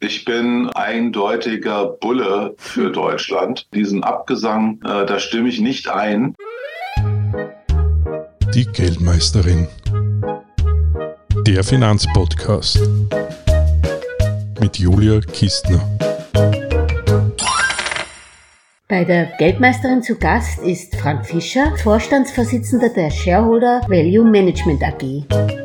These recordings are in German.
Ich bin eindeutiger Bulle für Deutschland. Diesen Abgesang, äh, da stimme ich nicht ein. Die Geldmeisterin. Der Finanzpodcast. Mit Julia Kistner. Bei der Geldmeisterin zu Gast ist Frank Fischer, Vorstandsvorsitzender der Shareholder Value Management AG.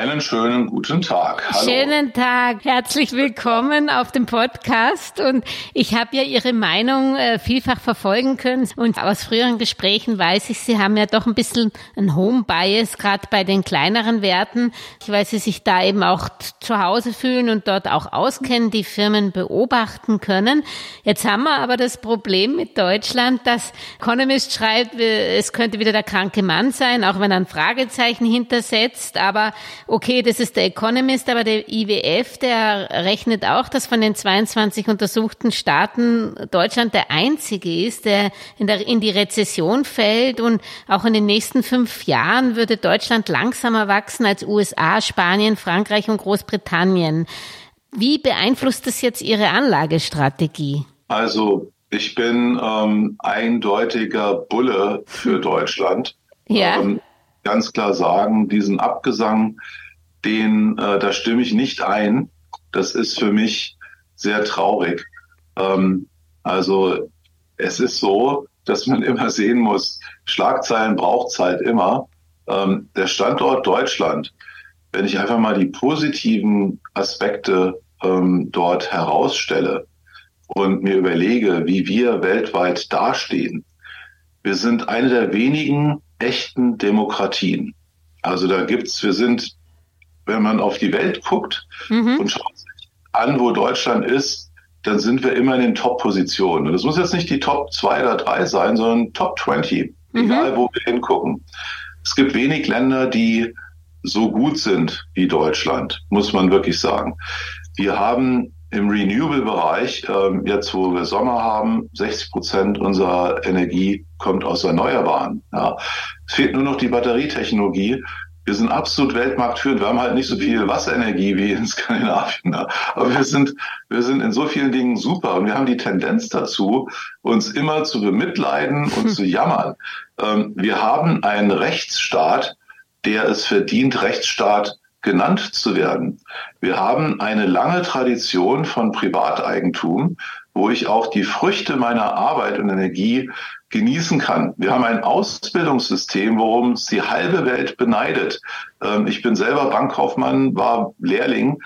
Einen schönen guten Tag. Hallo. Schönen Tag. Herzlich willkommen auf dem Podcast. Und ich habe ja Ihre Meinung äh, vielfach verfolgen können. Und aus früheren Gesprächen weiß ich, Sie haben ja doch ein bisschen ein Home Bias, gerade bei den kleineren Werten, weil Sie sich da eben auch zu Hause fühlen und dort auch auskennen, die Firmen beobachten können. Jetzt haben wir aber das Problem mit Deutschland, dass Economist schreibt, es könnte wieder der kranke Mann sein, auch wenn er ein Fragezeichen hintersetzt. Aber okay, das ist der Economist, aber der IWF, der rechnet auch, dass von den 22 untersuchten Staaten Deutschland der einzige ist, der in, der in die Rezession fällt und auch in den nächsten fünf Jahren würde Deutschland langsamer wachsen als USA, Spanien, Frankreich und Großbritannien. Wie beeinflusst das jetzt Ihre Anlagestrategie? Also ich bin ähm, eindeutiger Bulle für Deutschland. Ja. Ähm, ganz klar sagen, diesen Abgesang, den, äh, da stimme ich nicht ein. Das ist für mich sehr traurig. Ähm, also es ist so, dass man immer sehen muss, Schlagzeilen braucht es halt immer. Ähm, der Standort Deutschland, wenn ich einfach mal die positiven Aspekte ähm, dort herausstelle und mir überlege, wie wir weltweit dastehen, wir sind eine der wenigen echten Demokratien. Also da gibt's, wir sind, wenn man auf die Welt guckt mhm. und schaut sich an, wo Deutschland ist, dann sind wir immer in den Top-Positionen. Und das muss jetzt nicht die Top 2 oder 3 sein, sondern Top 20, mhm. egal wo wir hingucken. Es gibt wenig Länder, die so gut sind wie Deutschland, muss man wirklich sagen. Wir haben im Renewable-Bereich, ähm, jetzt wo wir Sommer haben, 60 Prozent unserer Energie kommt aus Erneuerbaren. Ja. Es fehlt nur noch die Batterietechnologie. Wir sind absolut weltmarktführend. Wir haben halt nicht so viel Wasserenergie wie in Skandinavien. Ja. Aber wir sind, wir sind in so vielen Dingen super. Und wir haben die Tendenz dazu, uns immer zu bemitleiden und hm. zu jammern. Ähm, wir haben einen Rechtsstaat, der es verdient, Rechtsstaat genannt zu werden. Wir haben eine lange Tradition von Privateigentum, wo ich auch die Früchte meiner Arbeit und Energie genießen kann. Wir haben ein Ausbildungssystem, worum es die halbe Welt beneidet. Ähm, ich bin selber Bankkaufmann, war Lehrling.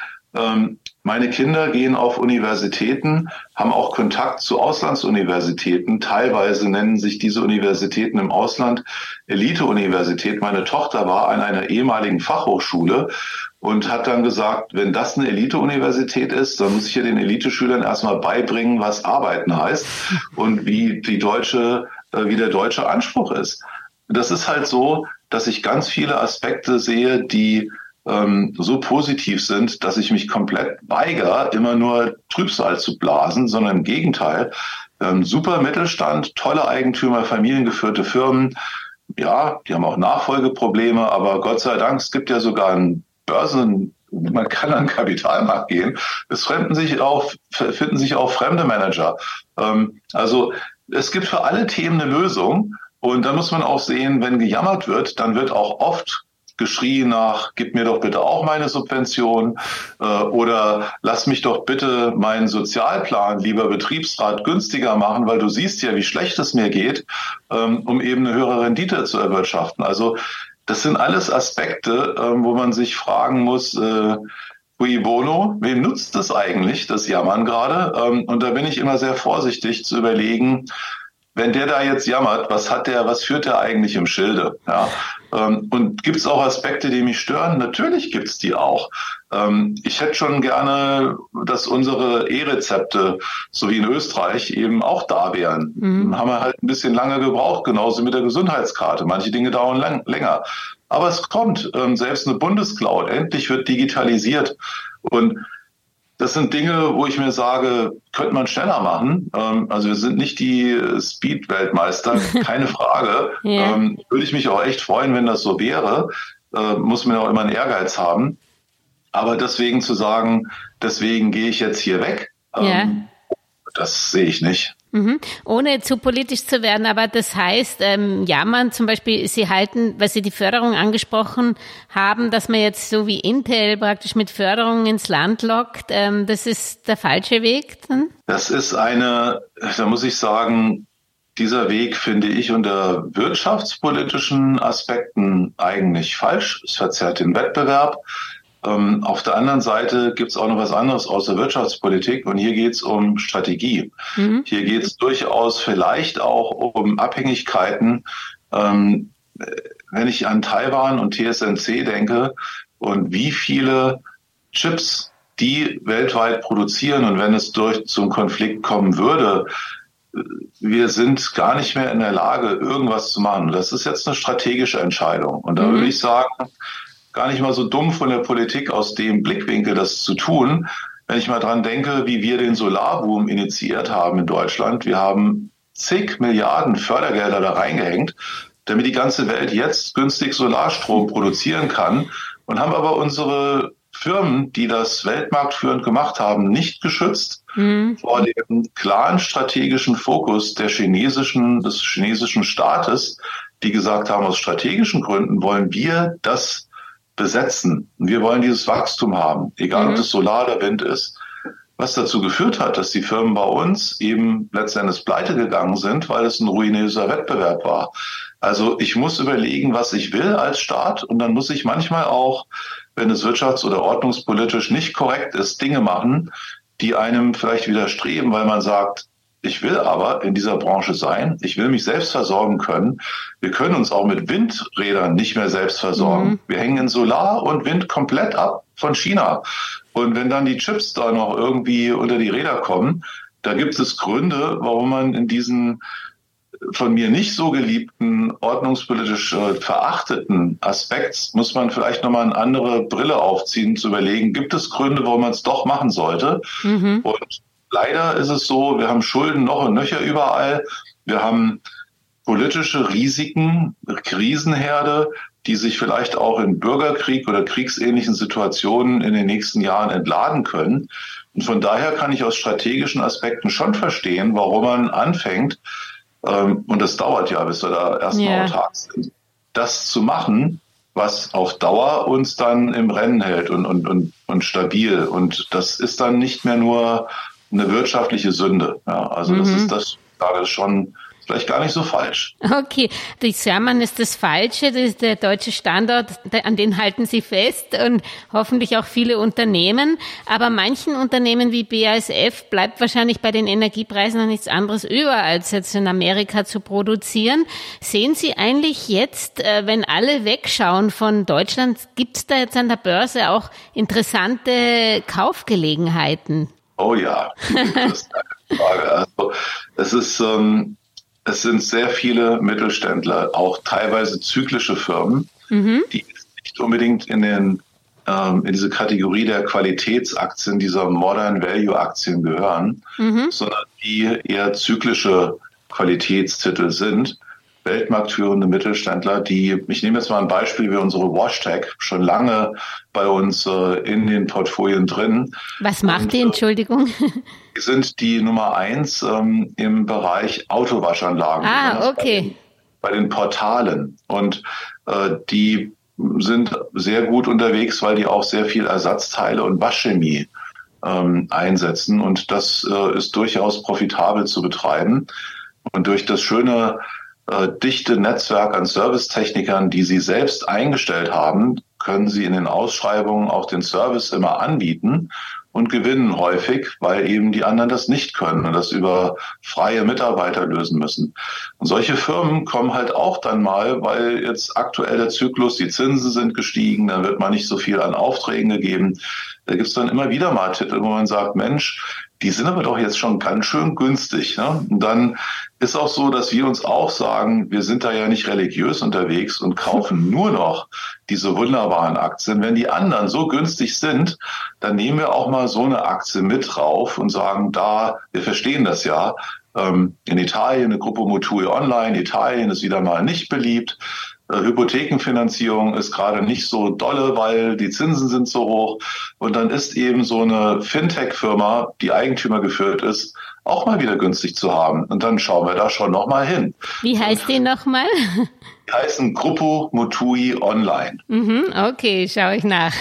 Meine Kinder gehen auf Universitäten, haben auch Kontakt zu Auslandsuniversitäten. Teilweise nennen sich diese Universitäten im Ausland Elite-Universität. Meine Tochter war an einer ehemaligen Fachhochschule und hat dann gesagt, wenn das eine Elite-Universität ist, dann muss ich hier den Elite-Schülern erstmal beibringen, was Arbeiten heißt und wie die deutsche, äh, wie der deutsche Anspruch ist. Das ist halt so, dass ich ganz viele Aspekte sehe, die ähm, so positiv sind, dass ich mich komplett weigere, immer nur Trübsal zu blasen, sondern im Gegenteil. Ähm, super Mittelstand, tolle Eigentümer, familiengeführte Firmen. Ja, die haben auch Nachfolgeprobleme, aber Gott sei Dank, es gibt ja sogar einen Börsen, man kann an den Kapitalmarkt gehen. Es fremden sich auch, finden sich auch fremde Manager. Ähm, also es gibt für alle Themen eine Lösung. Und da muss man auch sehen, wenn gejammert wird, dann wird auch oft geschrien nach, gib mir doch bitte auch meine Subvention äh, oder lass mich doch bitte meinen Sozialplan, lieber Betriebsrat, günstiger machen, weil du siehst ja, wie schlecht es mir geht, ähm, um eben eine höhere Rendite zu erwirtschaften. Also das sind alles Aspekte, äh, wo man sich fragen muss, äh, Cui bono, wem nutzt das eigentlich, das Jammern gerade? Ähm, und da bin ich immer sehr vorsichtig zu überlegen, wenn der da jetzt jammert, was hat der, was führt der eigentlich im Schilde? Ja? Ähm, und gibt es auch Aspekte, die mich stören? Natürlich gibt es die auch. Ähm, ich hätte schon gerne, dass unsere E-Rezepte, so wie in Österreich, eben auch da wären. Mhm. Haben wir halt ein bisschen lange gebraucht, genauso mit der Gesundheitskarte. Manche Dinge dauern lang, länger. Aber es kommt, ähm, selbst eine Bundescloud, endlich wird digitalisiert. Und das sind Dinge, wo ich mir sage, könnte man schneller machen. Ähm, also wir sind nicht die Speed-Weltmeister, keine Frage. ja. ähm, würde ich mich auch echt freuen, wenn das so wäre. Äh, muss man auch immer einen Ehrgeiz haben. Aber deswegen zu sagen, deswegen gehe ich jetzt hier weg, ähm, ja. das sehe ich nicht. Mhm. Ohne zu politisch zu werden, aber das heißt, ähm, ja, man zum Beispiel, Sie halten, weil Sie die Förderung angesprochen haben, dass man jetzt so wie Intel praktisch mit Förderung ins Land lockt, ähm, das ist der falsche Weg dann? Das ist eine, da muss ich sagen, dieser Weg finde ich unter wirtschaftspolitischen Aspekten eigentlich falsch. Es verzerrt den Wettbewerb. Ähm, auf der anderen Seite gibt es auch noch was anderes außer Wirtschaftspolitik und hier geht es um Strategie. Mhm. Hier geht es durchaus vielleicht auch um Abhängigkeiten. Ähm, wenn ich an Taiwan und TSMC denke und wie viele Chips die weltweit produzieren und wenn es durch zum Konflikt kommen würde, wir sind gar nicht mehr in der Lage, irgendwas zu machen. Das ist jetzt eine strategische Entscheidung. Und da mhm. würde ich sagen, gar nicht mal so dumm von der Politik aus dem Blickwinkel das zu tun. Wenn ich mal dran denke, wie wir den Solarboom initiiert haben in Deutschland, wir haben zig Milliarden Fördergelder da reingehängt, damit die ganze Welt jetzt günstig Solarstrom produzieren kann und haben aber unsere Firmen, die das weltmarktführend gemacht haben, nicht geschützt mhm. vor dem klaren strategischen Fokus der chinesischen, des chinesischen Staates, die gesagt haben, aus strategischen Gründen wollen wir das besetzen. Wir wollen dieses Wachstum haben, egal mhm. ob es Solar oder Wind ist. Was dazu geführt hat, dass die Firmen bei uns eben letztendlich pleite gegangen sind, weil es ein ruinöser Wettbewerb war. Also ich muss überlegen, was ich will als Staat und dann muss ich manchmal auch, wenn es wirtschafts- oder ordnungspolitisch nicht korrekt ist, Dinge machen, die einem vielleicht widerstreben, weil man sagt, ich will aber in dieser Branche sein. Ich will mich selbst versorgen können. Wir können uns auch mit Windrädern nicht mehr selbst versorgen. Mhm. Wir hängen in Solar und Wind komplett ab von China. Und wenn dann die Chips da noch irgendwie unter die Räder kommen, da gibt es Gründe, warum man in diesen von mir nicht so geliebten, ordnungspolitisch äh, verachteten Aspekt muss man vielleicht nochmal eine andere Brille aufziehen, zu überlegen, gibt es Gründe, warum man es doch machen sollte? Mhm. Und Leider ist es so, wir haben Schulden noch und nöcher überall. Wir haben politische Risiken, Krisenherde, die sich vielleicht auch in Bürgerkrieg oder kriegsähnlichen Situationen in den nächsten Jahren entladen können. Und von daher kann ich aus strategischen Aspekten schon verstehen, warum man anfängt, ähm, und das dauert ja, bis wir da erstmal yeah. autark sind, das zu machen, was auf Dauer uns dann im Rennen hält und, und, und, und stabil. Und das ist dann nicht mehr nur eine wirtschaftliche Sünde. Ja, also mhm. das ist das gerade schon vielleicht gar nicht so falsch. Okay, die Sermon ist das Falsche, das ist der deutsche Standort, an den halten Sie fest und hoffentlich auch viele Unternehmen. Aber manchen Unternehmen wie BASF bleibt wahrscheinlich bei den Energiepreisen noch nichts anderes über, als jetzt in Amerika zu produzieren. Sehen Sie eigentlich jetzt, äh, wenn alle wegschauen von Deutschland, gibt es da jetzt an der Börse auch interessante Kaufgelegenheiten? Oh ja, das ist eine Frage. Also, es ist, ähm, es sind sehr viele Mittelständler, auch teilweise zyklische Firmen, mhm. die nicht unbedingt in den ähm, in diese Kategorie der Qualitätsaktien, dieser Modern Value Aktien gehören, mhm. sondern die eher zyklische Qualitätstitel sind. Weltmarktführende Mittelständler, die, ich nehme jetzt mal ein Beispiel wie unsere WashTech, schon lange bei uns äh, in den Portfolien drin. Was macht Und, die, Entschuldigung? Die sind die Nummer eins ähm, im Bereich Autowaschanlagen. Ah, okay. Bei, bei den Portalen. Und äh, die sind sehr gut unterwegs, weil die auch sehr viel Ersatzteile und Waschchemie ähm, einsetzen. Und das äh, ist durchaus profitabel zu betreiben. Und durch das schöne äh, dichte Netzwerk an Servicetechnikern, die sie selbst eingestellt haben, können sie in den Ausschreibungen auch den Service immer anbieten und gewinnen häufig, weil eben die anderen das nicht können und das über freie Mitarbeiter lösen müssen. Und solche Firmen kommen halt auch dann mal, weil jetzt aktuell der Zyklus, die Zinsen sind gestiegen, dann wird man nicht so viel an Aufträgen gegeben. Da gibt's dann immer wieder mal Titel, wo man sagt, Mensch, die sind aber doch jetzt schon ganz schön günstig. Ne? Und dann ist auch so, dass wir uns auch sagen, wir sind da ja nicht religiös unterwegs und kaufen nur noch diese wunderbaren Aktien. Wenn die anderen so günstig sind, dann nehmen wir auch mal so eine Aktie mit drauf und sagen, da, wir verstehen das ja. Ähm, in Italien eine Gruppe Motui Online, Italien ist wieder mal nicht beliebt. Äh, Hypothekenfinanzierung ist gerade nicht so dolle, weil die Zinsen sind so hoch. Und dann ist eben so eine Fintech-Firma, die Eigentümer geführt ist, auch mal wieder günstig zu haben. Und dann schauen wir da schon nochmal hin. Wie heißt die nochmal? Die heißen Gruppo Mutui Online. Mhm, okay, schaue ich nach.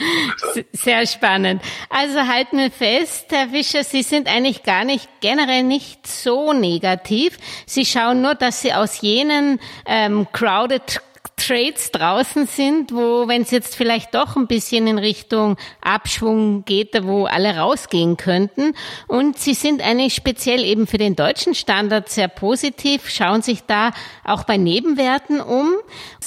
Sehr spannend. Also halten wir fest, Herr Fischer, Sie sind eigentlich gar nicht generell nicht so negativ. Sie schauen nur, dass Sie aus jenen ähm, crowded Trades draußen sind, wo, wenn es jetzt vielleicht doch ein bisschen in Richtung Abschwung geht, wo alle rausgehen könnten. Und sie sind eigentlich speziell eben für den deutschen Standard sehr positiv, schauen sich da auch bei Nebenwerten um.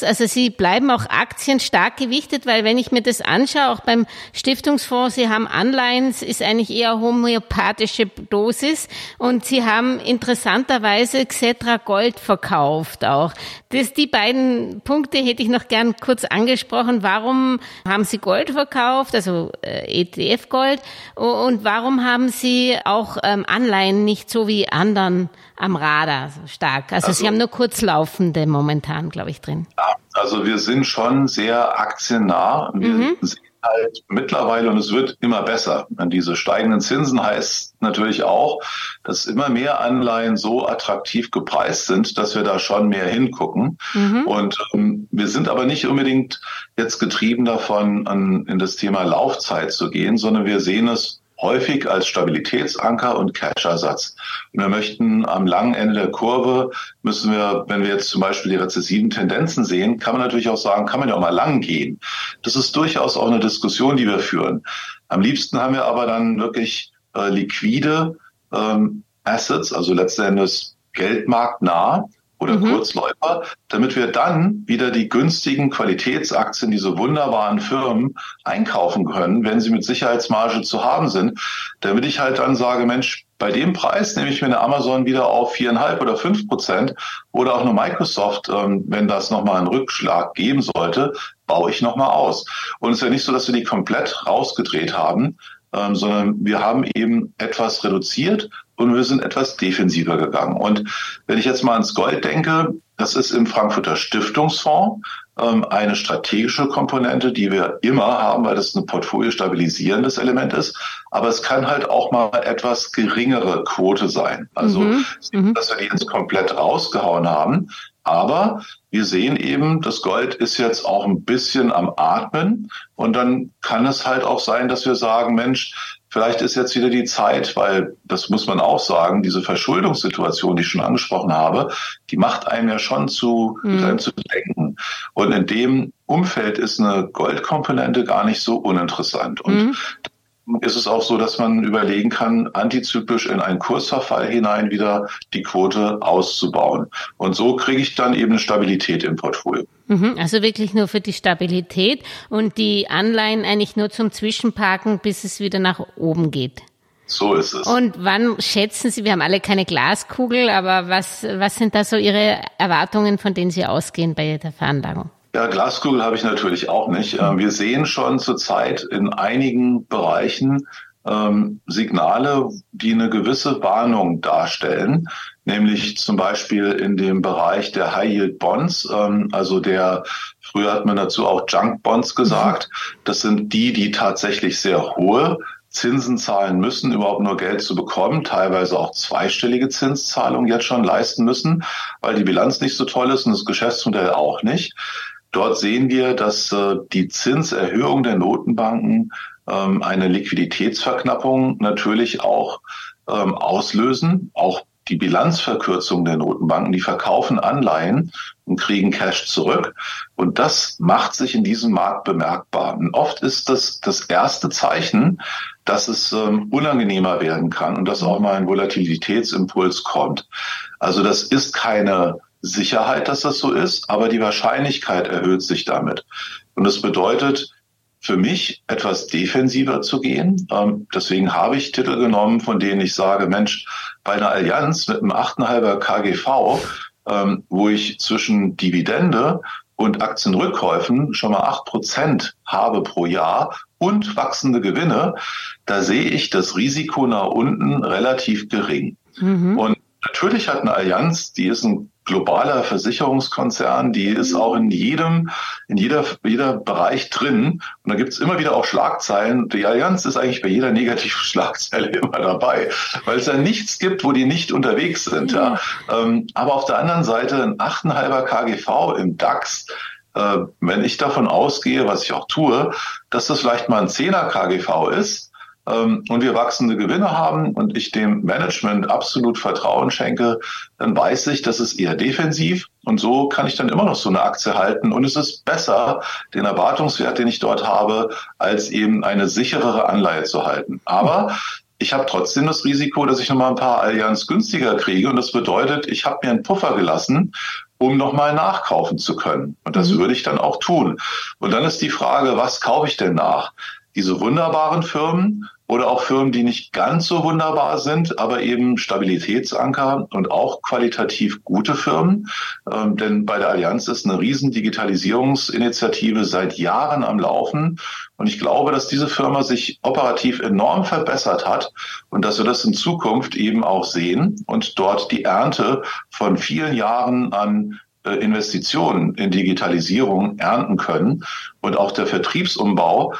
Also sie bleiben auch Aktien stark gewichtet, weil wenn ich mir das anschaue, auch beim Stiftungsfonds, sie haben Anleihen, ist eigentlich eher homöopathische Dosis und sie haben interessanterweise Xetra Gold verkauft auch. Das, die beiden Punkte Punkte hätte ich noch gern kurz angesprochen. Warum haben Sie Gold verkauft, also äh, ETF Gold? Und warum haben Sie auch ähm, Anleihen nicht so wie anderen am Radar so stark? Also, also Sie haben nur kurzlaufende momentan, glaube ich, drin. Also wir sind schon sehr aktiennah. Wir mhm. sehen halt mittlerweile, und es wird immer besser, diese steigenden Zinsen heißt natürlich auch, dass immer mehr Anleihen so attraktiv gepreist sind, dass wir da schon mehr hingucken. Mhm. Und ähm, wir sind aber nicht unbedingt jetzt getrieben davon, an, in das Thema Laufzeit zu gehen, sondern wir sehen es häufig als Stabilitätsanker und Cash-Ersatz. Und wir möchten am langen Ende der Kurve, müssen wir, wenn wir jetzt zum Beispiel die rezessiven Tendenzen sehen, kann man natürlich auch sagen, kann man ja auch mal lang gehen. Das ist durchaus auch eine Diskussion, die wir führen. Am liebsten haben wir aber dann wirklich äh, liquide ähm, Assets, also letzten Endes geldmarktnah, oder mhm. Kurzläufer, damit wir dann wieder die günstigen Qualitätsaktien, diese wunderbaren Firmen einkaufen können, wenn sie mit Sicherheitsmarge zu haben sind, damit ich halt dann sage, Mensch, bei dem Preis nehme ich mir eine Amazon wieder auf viereinhalb oder fünf Prozent oder auch eine Microsoft, ähm, wenn das nochmal einen Rückschlag geben sollte, baue ich nochmal aus. Und es ist ja nicht so, dass wir die komplett rausgedreht haben, ähm, sondern wir haben eben etwas reduziert und wir sind etwas defensiver gegangen. Und wenn ich jetzt mal ans Gold denke, das ist im Frankfurter Stiftungsfonds ähm, eine strategische Komponente, die wir immer haben, weil das ein Portfolio stabilisierendes Element ist. Aber es kann halt auch mal etwas geringere Quote sein. Also, mhm. mhm. dass wir die jetzt komplett rausgehauen haben. Aber wir sehen eben, das Gold ist jetzt auch ein bisschen am Atmen. Und dann kann es halt auch sein, dass wir sagen, Mensch, vielleicht ist jetzt wieder die Zeit, weil das muss man auch sagen, diese Verschuldungssituation, die ich schon angesprochen habe, die macht einem ja schon zu, mhm. zu denken. Und in dem Umfeld ist eine Goldkomponente gar nicht so uninteressant. Und mhm ist es auch so, dass man überlegen kann, antizyklisch in einen Kursverfall hinein wieder die Quote auszubauen. Und so kriege ich dann eben eine Stabilität im Portfolio. Mhm, also wirklich nur für die Stabilität und die Anleihen eigentlich nur zum Zwischenparken, bis es wieder nach oben geht. So ist es. Und wann schätzen Sie, wir haben alle keine Glaskugel, aber was, was sind da so Ihre Erwartungen, von denen Sie ausgehen bei der Veranlagung? Ja, Glaskugel habe ich natürlich auch nicht. Ähm, wir sehen schon zurzeit in einigen Bereichen ähm, Signale, die eine gewisse Warnung darstellen, nämlich zum Beispiel in dem Bereich der High Yield Bonds, ähm, also der früher hat man dazu auch Junk Bonds gesagt. Das sind die, die tatsächlich sehr hohe Zinsen zahlen müssen, überhaupt nur Geld zu bekommen, teilweise auch zweistellige Zinszahlungen jetzt schon leisten müssen, weil die Bilanz nicht so toll ist und das Geschäftsmodell auch nicht. Dort sehen wir, dass äh, die Zinserhöhung der Notenbanken ähm, eine Liquiditätsverknappung natürlich auch ähm, auslösen. Auch die Bilanzverkürzung der Notenbanken, die verkaufen Anleihen und kriegen Cash zurück. Und das macht sich in diesem Markt bemerkbar. Und oft ist das das erste Zeichen, dass es ähm, unangenehmer werden kann und dass auch mal ein Volatilitätsimpuls kommt. Also das ist keine Sicherheit, dass das so ist, aber die Wahrscheinlichkeit erhöht sich damit. Und das bedeutet für mich etwas defensiver zu gehen. Ähm, deswegen habe ich Titel genommen, von denen ich sage, Mensch, bei einer Allianz mit einem 8,5er KGV, ähm, wo ich zwischen Dividende und Aktienrückkäufen schon mal acht Prozent habe pro Jahr und wachsende Gewinne, da sehe ich das Risiko nach unten relativ gering. Mhm. Und natürlich hat eine Allianz, die ist ein globaler Versicherungskonzern, die ist auch in jedem, in jeder, jeder Bereich drin. Und da gibt's immer wieder auch Schlagzeilen. Die Allianz ist eigentlich bei jeder negativen Schlagzeile immer dabei, weil es ja nichts gibt, wo die nicht unterwegs sind. Ja. Ähm, aber auf der anderen Seite ein 8,5er KGV im DAX, äh, wenn ich davon ausgehe, was ich auch tue, dass das vielleicht mal ein 10er KGV ist, ähm, und wir wachsende Gewinne haben und ich dem Management absolut Vertrauen schenke, dann weiß ich, das ist eher defensiv und so kann ich dann immer noch so eine Aktie halten und es ist besser, den Erwartungswert, den ich dort habe, als eben eine sicherere Anleihe zu halten. Aber ich habe trotzdem das Risiko, dass ich nochmal ein paar Allianz günstiger kriege und das bedeutet, ich habe mir einen Puffer gelassen, um nochmal nachkaufen zu können. Und das mhm. würde ich dann auch tun. Und dann ist die Frage, was kaufe ich denn nach? diese wunderbaren Firmen oder auch Firmen, die nicht ganz so wunderbar sind, aber eben Stabilitätsanker und auch qualitativ gute Firmen. Ähm, denn bei der Allianz ist eine riesen Digitalisierungsinitiative seit Jahren am Laufen. Und ich glaube, dass diese Firma sich operativ enorm verbessert hat und dass wir das in Zukunft eben auch sehen und dort die Ernte von vielen Jahren an äh, Investitionen in Digitalisierung ernten können und auch der Vertriebsumbau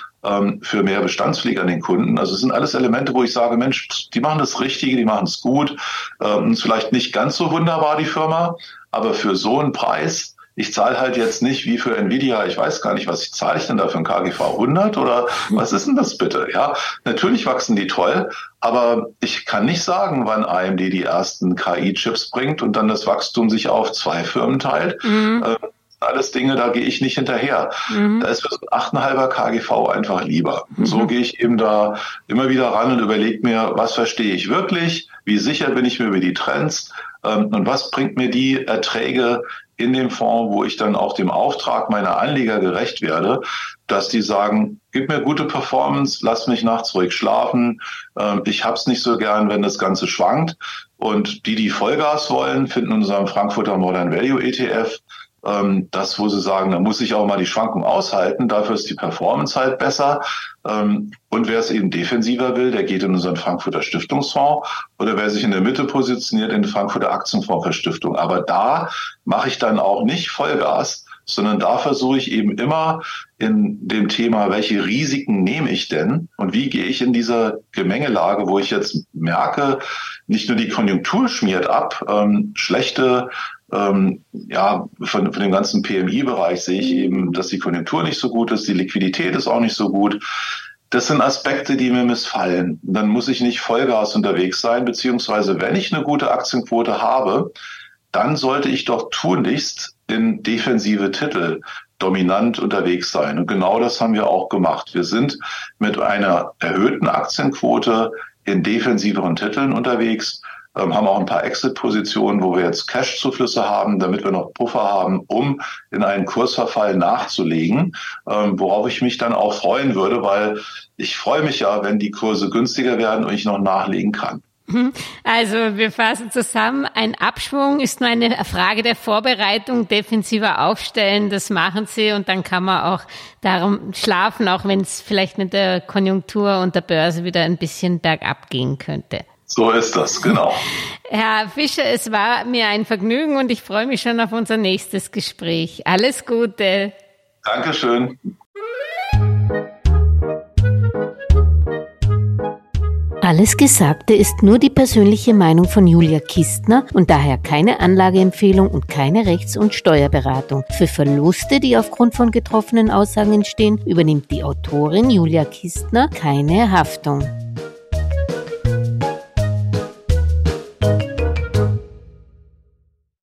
für mehr Bestandspflege an den Kunden. Also es sind alles Elemente, wo ich sage, Mensch, die machen das Richtige, die machen es gut. Ähm, vielleicht nicht ganz so wunderbar die Firma, aber für so einen Preis ich zahle halt jetzt nicht wie für Nvidia, ich weiß gar nicht, was ich zahle ich denn da für ein KGV 100 oder was ist denn das bitte? Ja, natürlich wachsen die toll, aber ich kann nicht sagen, wann AMD die ersten KI-Chips bringt und dann das Wachstum sich auf zwei Firmen teilt. Mhm. Äh, alles Dinge, da gehe ich nicht hinterher. Mhm. Da ist mir so ein 8,5er KGV einfach lieber. Mhm. So gehe ich eben da immer wieder ran und überlege mir, was verstehe ich wirklich, wie sicher bin ich mir über die Trends ähm, und was bringt mir die Erträge in dem Fonds, wo ich dann auch dem Auftrag meiner Anleger gerecht werde, dass die sagen, gib mir gute Performance, lass mich nachts ruhig schlafen, ähm, ich hab's nicht so gern, wenn das Ganze schwankt. Und die, die Vollgas wollen, finden in unserem Frankfurter Modern Value ETF ähm, das, wo sie sagen, da muss ich auch mal die Schwankung aushalten, dafür ist die Performance halt besser. Ähm, und wer es eben defensiver will, der geht in unseren Frankfurter Stiftungsfonds oder wer sich in der Mitte positioniert, in den Frankfurter Aktienfonds für Stiftung. Aber da mache ich dann auch nicht Vollgas, sondern da versuche ich eben immer in dem Thema, welche Risiken nehme ich denn und wie gehe ich in dieser Gemengelage, wo ich jetzt merke, nicht nur die Konjunktur schmiert ab, ähm, schlechte ähm, ja, von, von dem ganzen PMI-Bereich sehe ich eben, dass die Konjunktur nicht so gut ist, die Liquidität ist auch nicht so gut. Das sind Aspekte, die mir missfallen. Dann muss ich nicht Vollgas unterwegs sein, beziehungsweise wenn ich eine gute Aktienquote habe, dann sollte ich doch tunlichst in defensive Titel dominant unterwegs sein. Und genau das haben wir auch gemacht. Wir sind mit einer erhöhten Aktienquote in defensiveren Titeln unterwegs ähm, haben auch ein paar Exit-Positionen, wo wir jetzt Cash-Zuflüsse haben, damit wir noch Puffer haben, um in einen Kursverfall nachzulegen, ähm, worauf ich mich dann auch freuen würde, weil ich freue mich ja, wenn die Kurse günstiger werden und ich noch nachlegen kann. Mhm. Also wir fassen zusammen, ein Abschwung ist nur eine Frage der Vorbereitung, defensiver aufstellen, das machen Sie und dann kann man auch darum schlafen, auch wenn es vielleicht mit der Konjunktur und der Börse wieder ein bisschen bergab gehen könnte. So ist das, genau. Herr Fischer, es war mir ein Vergnügen und ich freue mich schon auf unser nächstes Gespräch. Alles Gute. Dankeschön. Alles Gesagte ist nur die persönliche Meinung von Julia Kistner und daher keine Anlageempfehlung und keine Rechts- und Steuerberatung. Für Verluste, die aufgrund von getroffenen Aussagen entstehen, übernimmt die Autorin Julia Kistner keine Haftung.